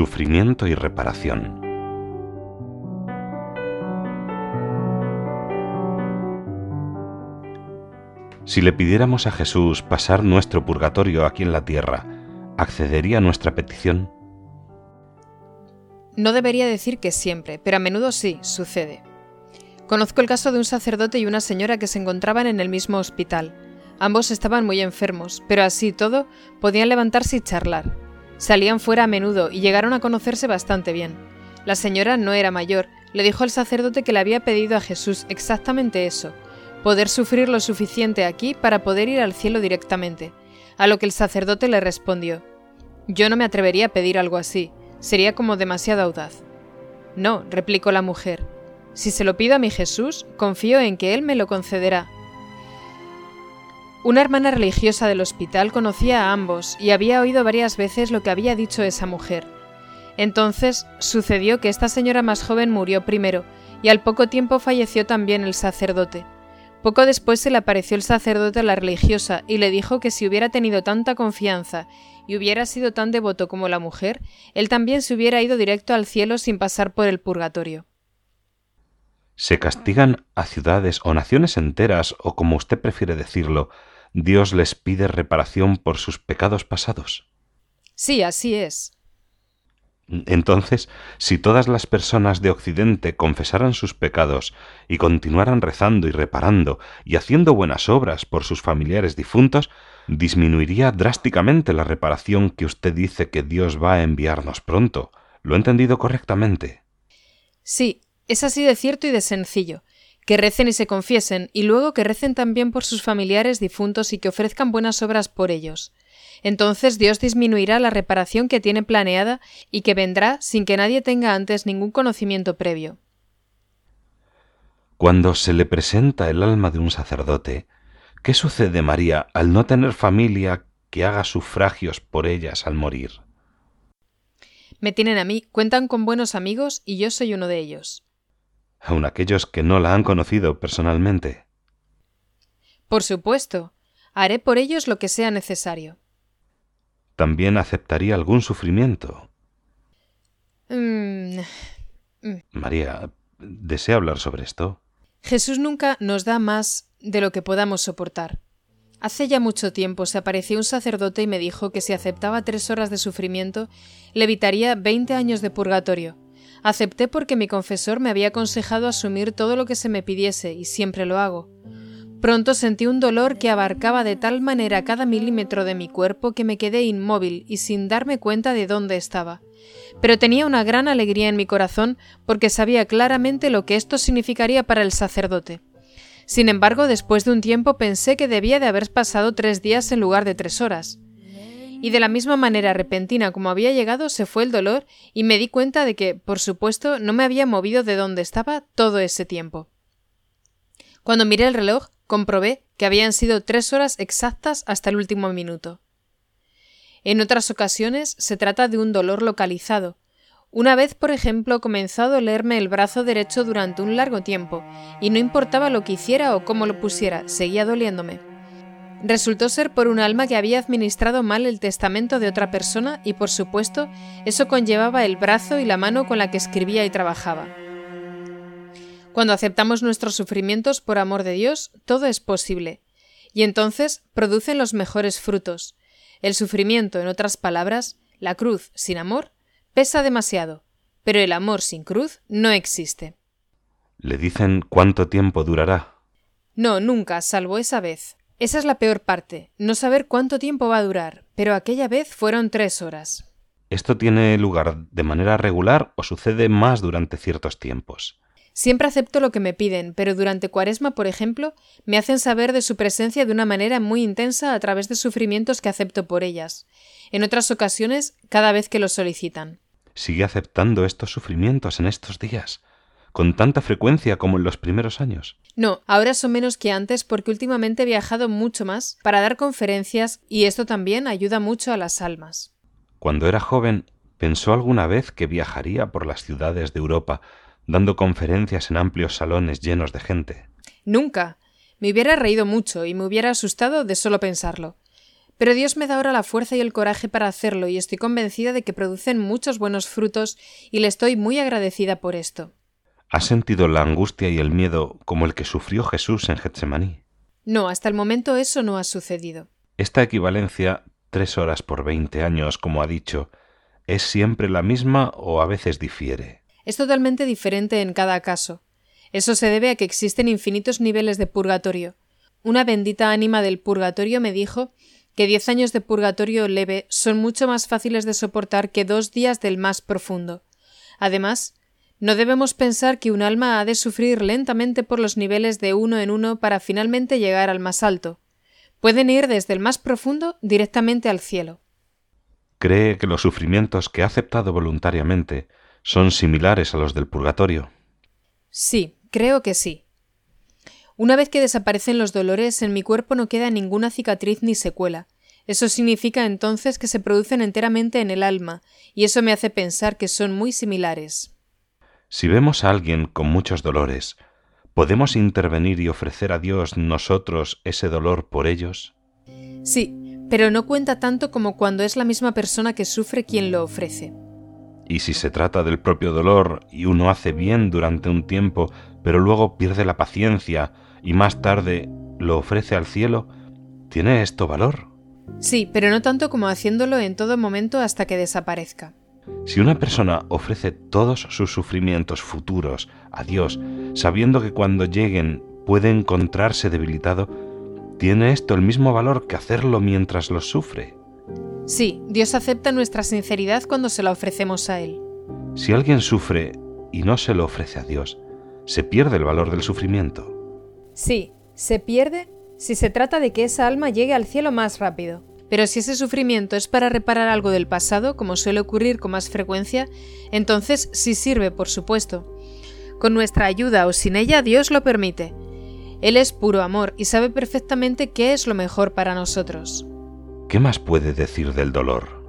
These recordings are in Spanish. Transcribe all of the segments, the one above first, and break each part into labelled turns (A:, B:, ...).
A: Sufrimiento y reparación. Si le pidiéramos a Jesús pasar nuestro purgatorio aquí en la tierra, ¿accedería a nuestra petición?
B: No debería decir que siempre, pero a menudo sí, sucede. Conozco el caso de un sacerdote y una señora que se encontraban en el mismo hospital. Ambos estaban muy enfermos, pero así todo podían levantarse y charlar. Salían fuera a menudo y llegaron a conocerse bastante bien. La señora no era mayor, le dijo al sacerdote que le había pedido a Jesús exactamente eso, poder sufrir lo suficiente aquí para poder ir al cielo directamente, a lo que el sacerdote le respondió, Yo no me atrevería a pedir algo así, sería como demasiado audaz. No, replicó la mujer, si se lo pido a mi Jesús, confío en que Él me lo concederá, una hermana religiosa del hospital conocía a ambos y había oído varias veces lo que había dicho esa mujer. Entonces sucedió que esta señora más joven murió primero, y al poco tiempo falleció también el sacerdote. Poco después se le apareció el sacerdote a la religiosa y le dijo que si hubiera tenido tanta confianza y hubiera sido tan devoto como la mujer, él también se hubiera ido directo al cielo sin pasar por el purgatorio.
A: Se castigan a ciudades o naciones enteras, o como usted prefiere decirlo, Dios les pide reparación por sus pecados pasados.
B: Sí, así es.
A: Entonces, si todas las personas de Occidente confesaran sus pecados y continuaran rezando y reparando y haciendo buenas obras por sus familiares difuntos, disminuiría drásticamente la reparación que usted dice que Dios va a enviarnos pronto. ¿Lo he entendido correctamente?
B: Sí, es así de cierto y de sencillo que recen y se confiesen, y luego que recen también por sus familiares difuntos y que ofrezcan buenas obras por ellos. Entonces Dios disminuirá la reparación que tiene planeada y que vendrá sin que nadie tenga antes ningún conocimiento previo.
A: Cuando se le presenta el alma de un sacerdote, ¿qué sucede, María, al no tener familia que haga sufragios por ellas al morir?
B: Me tienen a mí, cuentan con buenos amigos y yo soy uno de ellos
A: aun aquellos que no la han conocido personalmente.
B: Por supuesto. Haré por ellos lo que sea necesario.
A: ¿También aceptaría algún sufrimiento?
B: Mm, mm.
A: María, ¿desea hablar sobre esto?
B: Jesús nunca nos da más de lo que podamos soportar. Hace ya mucho tiempo se apareció un sacerdote y me dijo que si aceptaba tres horas de sufrimiento, le evitaría veinte años de purgatorio. Acepté porque mi confesor me había aconsejado asumir todo lo que se me pidiese, y siempre lo hago. Pronto sentí un dolor que abarcaba de tal manera cada milímetro de mi cuerpo que me quedé inmóvil y sin darme cuenta de dónde estaba. Pero tenía una gran alegría en mi corazón porque sabía claramente lo que esto significaría para el sacerdote. Sin embargo, después de un tiempo pensé que debía de haber pasado tres días en lugar de tres horas y de la misma manera repentina como había llegado se fue el dolor y me di cuenta de que, por supuesto, no me había movido de donde estaba todo ese tiempo. Cuando miré el reloj, comprobé que habían sido tres horas exactas hasta el último minuto. En otras ocasiones se trata de un dolor localizado. Una vez, por ejemplo, comenzó a dolerme el brazo derecho durante un largo tiempo, y no importaba lo que hiciera o cómo lo pusiera, seguía doliéndome. Resultó ser por un alma que había administrado mal el testamento de otra persona y por supuesto eso conllevaba el brazo y la mano con la que escribía y trabajaba. Cuando aceptamos nuestros sufrimientos por amor de Dios, todo es posible, y entonces producen los mejores frutos. El sufrimiento, en otras palabras, la cruz sin amor, pesa demasiado, pero el amor sin cruz no existe.
A: ¿Le dicen cuánto tiempo durará?
B: No, nunca, salvo esa vez. Esa es la peor parte, no saber cuánto tiempo va a durar, pero aquella vez fueron tres horas.
A: ¿Esto tiene lugar de manera regular o sucede más durante ciertos tiempos?
B: Siempre acepto lo que me piden, pero durante Cuaresma, por ejemplo, me hacen saber de su presencia de una manera muy intensa a través de sufrimientos que acepto por ellas. En otras ocasiones, cada vez que lo solicitan.
A: ¿Sigue aceptando estos sufrimientos en estos días? ¿Con tanta frecuencia como en los primeros años?
B: No, ahora son menos que antes porque últimamente he viajado mucho más para dar conferencias y esto también ayuda mucho a las almas.
A: Cuando era joven, ¿pensó alguna vez que viajaría por las ciudades de Europa dando conferencias en amplios salones llenos de gente.
B: Nunca. Me hubiera reído mucho y me hubiera asustado de solo pensarlo. Pero Dios me da ahora la fuerza y el coraje para hacerlo y estoy convencida de que producen muchos buenos frutos y le estoy muy agradecida por esto.
A: ¿Has sentido la angustia y el miedo como el que sufrió Jesús en Getsemaní?
B: No, hasta el momento eso no ha sucedido.
A: Esta equivalencia, tres horas por veinte años, como ha dicho, ¿es siempre la misma o a veces difiere?
B: es totalmente diferente en cada caso. Eso se debe a que existen infinitos niveles de purgatorio. Una bendita ánima del purgatorio me dijo que diez años de purgatorio leve son mucho más fáciles de soportar que dos días del más profundo. Además, no debemos pensar que un alma ha de sufrir lentamente por los niveles de uno en uno para finalmente llegar al más alto. Pueden ir desde el más profundo directamente al cielo.
A: ¿Cree que los sufrimientos que ha aceptado voluntariamente son similares a los del purgatorio.
B: Sí, creo que sí. Una vez que desaparecen los dolores, en mi cuerpo no queda ninguna cicatriz ni secuela. Eso significa entonces que se producen enteramente en el alma, y eso me hace pensar que son muy similares.
A: Si vemos a alguien con muchos dolores, ¿podemos intervenir y ofrecer a Dios nosotros ese dolor por ellos?
B: Sí, pero no cuenta tanto como cuando es la misma persona que sufre quien lo ofrece.
A: Y si se trata del propio dolor y uno hace bien durante un tiempo, pero luego pierde la paciencia y más tarde lo ofrece al cielo, ¿tiene esto valor?
B: Sí, pero no tanto como haciéndolo en todo momento hasta que desaparezca.
A: Si una persona ofrece todos sus sufrimientos futuros a Dios, sabiendo que cuando lleguen puede encontrarse debilitado, ¿tiene esto el mismo valor que hacerlo mientras los sufre?
B: Sí, Dios acepta nuestra sinceridad cuando se la ofrecemos a Él.
A: Si alguien sufre y no se lo ofrece a Dios, ¿se pierde el valor del sufrimiento?
B: Sí, se pierde si se trata de que esa alma llegue al cielo más rápido. Pero si ese sufrimiento es para reparar algo del pasado, como suele ocurrir con más frecuencia, entonces sí sirve, por supuesto. Con nuestra ayuda o sin ella, Dios lo permite. Él es puro amor y sabe perfectamente qué es lo mejor para nosotros.
A: ¿Qué más puede decir del dolor?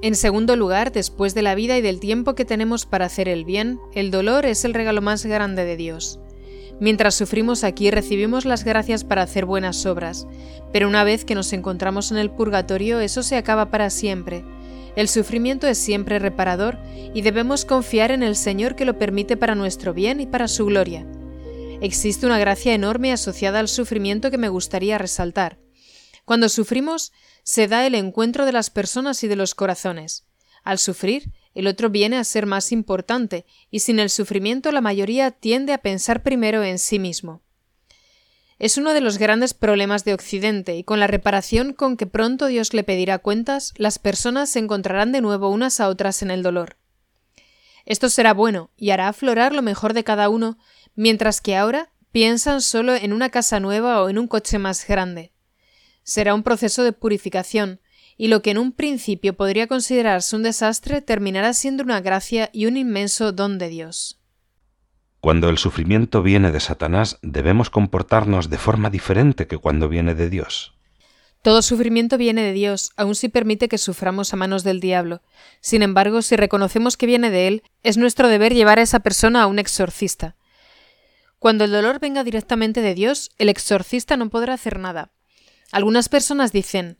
B: En segundo lugar, después de la vida y del tiempo que tenemos para hacer el bien, el dolor es el regalo más grande de Dios. Mientras sufrimos aquí recibimos las gracias para hacer buenas obras, pero una vez que nos encontramos en el purgatorio eso se acaba para siempre. El sufrimiento es siempre reparador y debemos confiar en el Señor que lo permite para nuestro bien y para su gloria. Existe una gracia enorme asociada al sufrimiento que me gustaría resaltar. Cuando sufrimos, se da el encuentro de las personas y de los corazones. Al sufrir, el otro viene a ser más importante, y sin el sufrimiento la mayoría tiende a pensar primero en sí mismo. Es uno de los grandes problemas de Occidente, y con la reparación con que pronto Dios le pedirá cuentas, las personas se encontrarán de nuevo unas a otras en el dolor. Esto será bueno y hará aflorar lo mejor de cada uno, mientras que ahora piensan solo en una casa nueva o en un coche más grande será un proceso de purificación, y lo que en un principio podría considerarse un desastre terminará siendo una gracia y un inmenso don de Dios.
A: Cuando el sufrimiento viene de Satanás, debemos comportarnos de forma diferente que cuando viene de Dios.
B: Todo sufrimiento viene de Dios, aun si permite que suframos a manos del diablo. Sin embargo, si reconocemos que viene de Él, es nuestro deber llevar a esa persona a un exorcista. Cuando el dolor venga directamente de Dios, el exorcista no podrá hacer nada. Algunas personas dicen,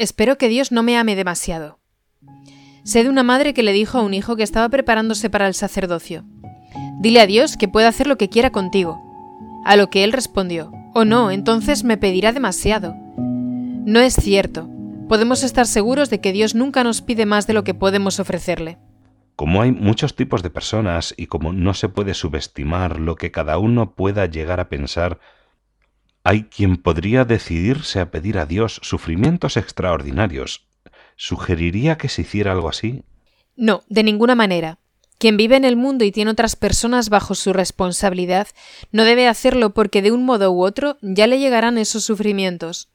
B: espero que Dios no me ame demasiado. Sé de una madre que le dijo a un hijo que estaba preparándose para el sacerdocio, dile a Dios que puede hacer lo que quiera contigo. A lo que él respondió, oh no, entonces me pedirá demasiado. No es cierto. Podemos estar seguros de que Dios nunca nos pide más de lo que podemos ofrecerle.
A: Como hay muchos tipos de personas y como no se puede subestimar lo que cada uno pueda llegar a pensar hay quien podría decidirse a pedir a Dios sufrimientos extraordinarios. ¿Sugeriría que se hiciera algo así?
B: No, de ninguna manera. Quien vive en el mundo y tiene otras personas bajo su responsabilidad no debe hacerlo porque de un modo u otro ya le llegarán esos sufrimientos.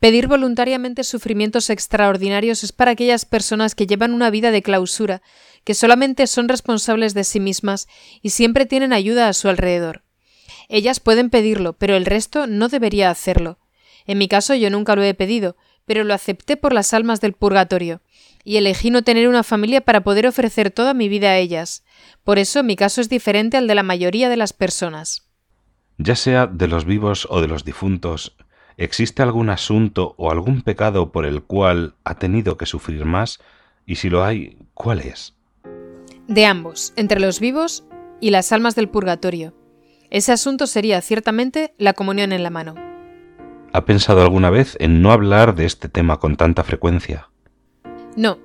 B: Pedir voluntariamente sufrimientos extraordinarios es para aquellas personas que llevan una vida de clausura, que solamente son responsables de sí mismas y siempre tienen ayuda a su alrededor. Ellas pueden pedirlo, pero el resto no debería hacerlo. En mi caso yo nunca lo he pedido, pero lo acepté por las almas del purgatorio y elegí no tener una familia para poder ofrecer toda mi vida a ellas. Por eso mi caso es diferente al de la mayoría de las personas.
A: Ya sea de los vivos o de los difuntos, ¿existe algún asunto o algún pecado por el cual ha tenido que sufrir más? Y si lo hay, ¿cuál es?
B: De ambos, entre los vivos y las almas del purgatorio. Ese asunto sería ciertamente la comunión en la mano.
A: ¿Ha pensado alguna vez en no hablar de este tema con tanta frecuencia?
B: No.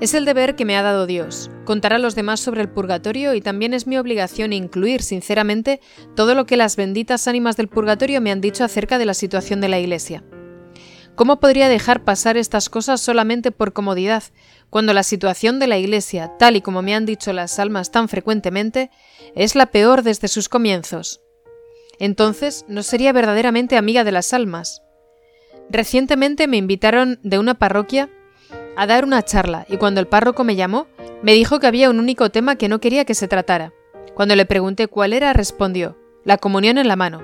B: Es el deber que me ha dado Dios, contar a los demás sobre el purgatorio y también es mi obligación incluir, sinceramente, todo lo que las benditas ánimas del purgatorio me han dicho acerca de la situación de la Iglesia. ¿Cómo podría dejar pasar estas cosas solamente por comodidad, cuando la situación de la Iglesia, tal y como me han dicho las almas tan frecuentemente, es la peor desde sus comienzos? Entonces no sería verdaderamente amiga de las almas. Recientemente me invitaron de una parroquia a dar una charla y cuando el párroco me llamó, me dijo que había un único tema que no quería que se tratara. Cuando le pregunté cuál era, respondió, la comunión en la mano.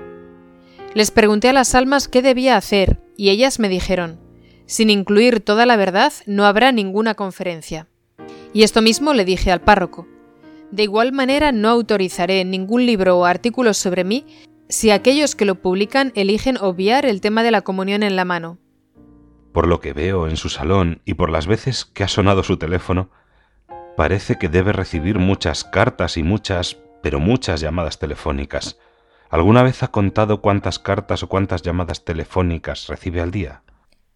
B: Les pregunté a las almas qué debía hacer y ellas me dijeron, sin incluir toda la verdad no habrá ninguna conferencia. Y esto mismo le dije al párroco. De igual manera no autorizaré ningún libro o artículo sobre mí si aquellos que lo publican eligen obviar el tema de la comunión en la mano.
A: Por lo que veo en su salón y por las veces que ha sonado su teléfono, parece que debe recibir muchas cartas y muchas, pero muchas llamadas telefónicas. ¿Alguna vez ha contado cuántas cartas o cuántas llamadas telefónicas recibe al día?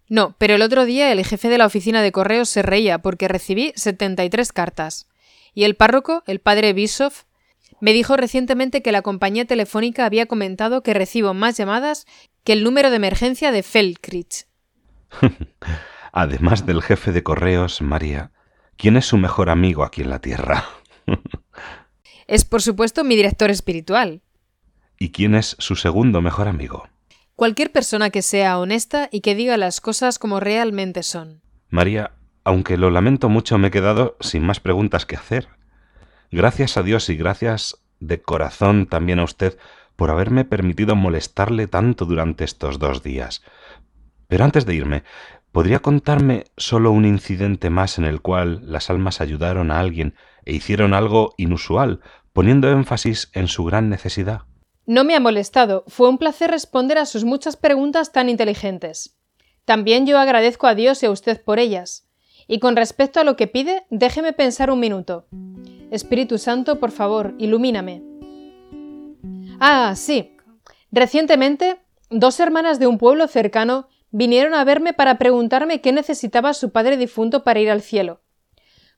B: No, pero el otro día el jefe de la oficina de correos se reía porque recibí 73 cartas. Y el párroco, el padre Bischoff, me dijo recientemente que la compañía telefónica había comentado que recibo más llamadas que el número de emergencia de Feldkirch.
A: Además del jefe de correos, María, ¿quién es su mejor amigo aquí en la Tierra?
B: es, por supuesto, mi director espiritual.
A: ¿Y quién es su segundo mejor amigo?
B: Cualquier persona que sea honesta y que diga las cosas como realmente son.
A: María, aunque lo lamento mucho, me he quedado sin más preguntas que hacer. Gracias a Dios y gracias de corazón también a usted por haberme permitido molestarle tanto durante estos dos días. Pero antes de irme, ¿podría contarme solo un incidente más en el cual las almas ayudaron a alguien e hicieron algo inusual, poniendo énfasis en su gran necesidad?
B: No me ha molestado. Fue un placer responder a sus muchas preguntas tan inteligentes. También yo agradezco a Dios y a usted por ellas. Y con respecto a lo que pide, déjeme pensar un minuto. Espíritu Santo, por favor, ilumíname. Ah, sí. Recientemente, dos hermanas de un pueblo cercano vinieron a verme para preguntarme qué necesitaba su padre difunto para ir al cielo.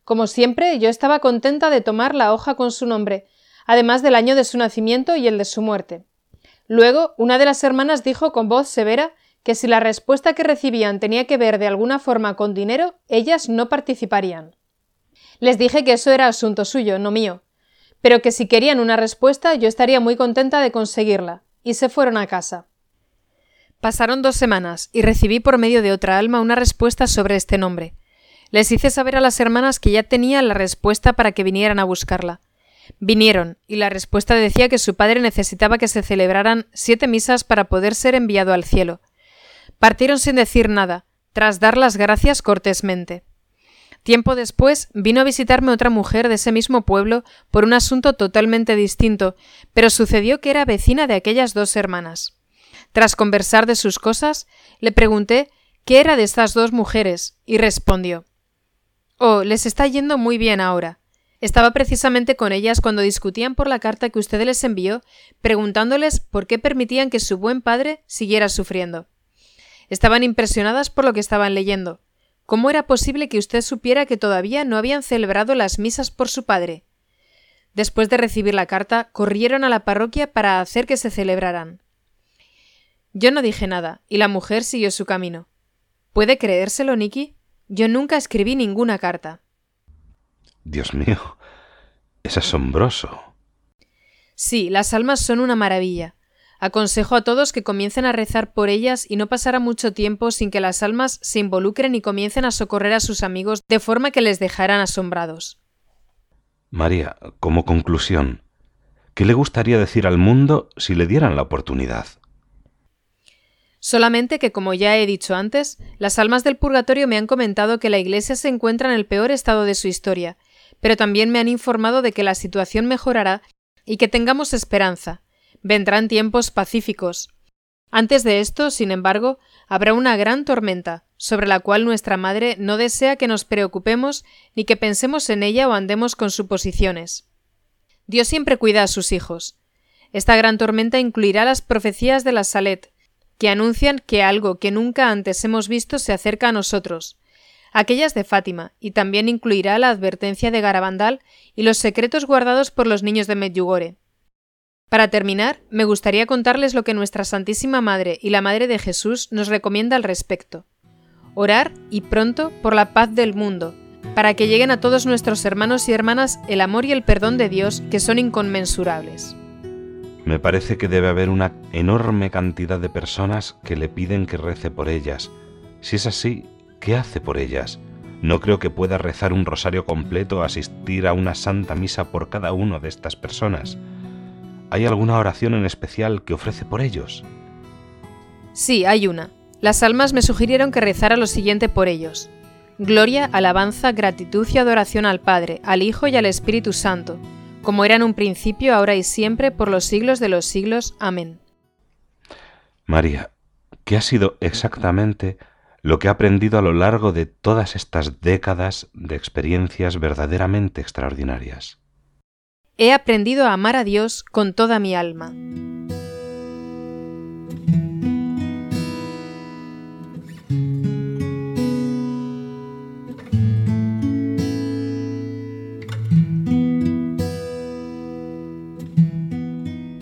B: Como siempre, yo estaba contenta de tomar la hoja con su nombre, además del año de su nacimiento y el de su muerte. Luego, una de las hermanas dijo con voz severa que si la respuesta que recibían tenía que ver de alguna forma con dinero, ellas no participarían. Les dije que eso era asunto suyo, no mío, pero que si querían una respuesta yo estaría muy contenta de conseguirla, y se fueron a casa. Pasaron dos semanas y recibí por medio de otra alma una respuesta sobre este nombre. Les hice saber a las hermanas que ya tenía la respuesta para que vinieran a buscarla. Vinieron, y la respuesta decía que su padre necesitaba que se celebraran siete misas para poder ser enviado al cielo. Partieron sin decir nada, tras dar las gracias cortésmente. Tiempo después vino a visitarme otra mujer de ese mismo pueblo por un asunto totalmente distinto, pero sucedió que era vecina de aquellas dos hermanas. Tras conversar de sus cosas, le pregunté qué era de estas dos mujeres, y respondió Oh, les está yendo muy bien ahora. Estaba precisamente con ellas cuando discutían por la carta que usted les envió, preguntándoles por qué permitían que su buen padre siguiera sufriendo. Estaban impresionadas por lo que estaban leyendo. ¿Cómo era posible que usted supiera que todavía no habían celebrado las misas por su padre? Después de recibir la carta, corrieron a la parroquia para hacer que se celebraran. Yo no dije nada, y la mujer siguió su camino. ¿Puede creérselo, Nicky? Yo nunca escribí ninguna carta.
A: Dios mío. Es asombroso.
B: Sí, las almas son una maravilla. Aconsejo a todos que comiencen a rezar por ellas y no pasará mucho tiempo sin que las almas se involucren y comiencen a socorrer a sus amigos de forma que les dejarán asombrados.
A: María, como conclusión, ¿qué le gustaría decir al mundo si le dieran la oportunidad?
B: Solamente que, como ya he dicho antes, las almas del purgatorio me han comentado que la Iglesia se encuentra en el peor estado de su historia, pero también me han informado de que la situación mejorará y que tengamos esperanza. Vendrán tiempos pacíficos. Antes de esto, sin embargo, habrá una gran tormenta, sobre la cual nuestra Madre no desea que nos preocupemos ni que pensemos en ella o andemos con suposiciones. Dios siempre cuida a sus hijos. Esta gran tormenta incluirá las profecías de la Salet, que anuncian que algo que nunca antes hemos visto se acerca a nosotros, aquellas de Fátima, y también incluirá la advertencia de Garabandal y los secretos guardados por los niños de Medjugorje. Para terminar, me gustaría contarles lo que nuestra Santísima Madre y la Madre de Jesús nos recomienda al respecto. Orar, y pronto, por la paz del mundo, para que lleguen a todos nuestros hermanos y hermanas el amor y el perdón de Dios que son inconmensurables.
A: Me parece que debe haber una enorme cantidad de personas que le piden que rece por ellas. Si es así, ¿qué hace por ellas? No creo que pueda rezar un rosario completo o asistir a una santa misa por cada una de estas personas. ¿Hay alguna oración en especial que ofrece por ellos?
B: Sí, hay una. Las almas me sugirieron que rezara lo siguiente por ellos. Gloria, alabanza, gratitud y adoración al Padre, al Hijo y al Espíritu Santo como era en un principio, ahora y siempre, por los siglos de los siglos. Amén.
A: María, ¿qué ha sido exactamente lo que ha aprendido a lo largo de todas estas décadas de experiencias verdaderamente extraordinarias?
B: He aprendido a amar a Dios con toda mi alma.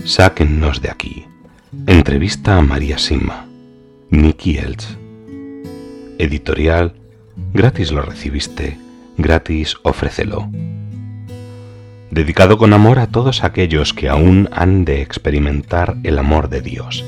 A: Sáquennos de aquí. Entrevista a María Sima. Nicky Elch. Editorial. Gratis lo recibiste. Gratis ofrécelo. Dedicado con amor a todos aquellos que aún han de experimentar el amor de Dios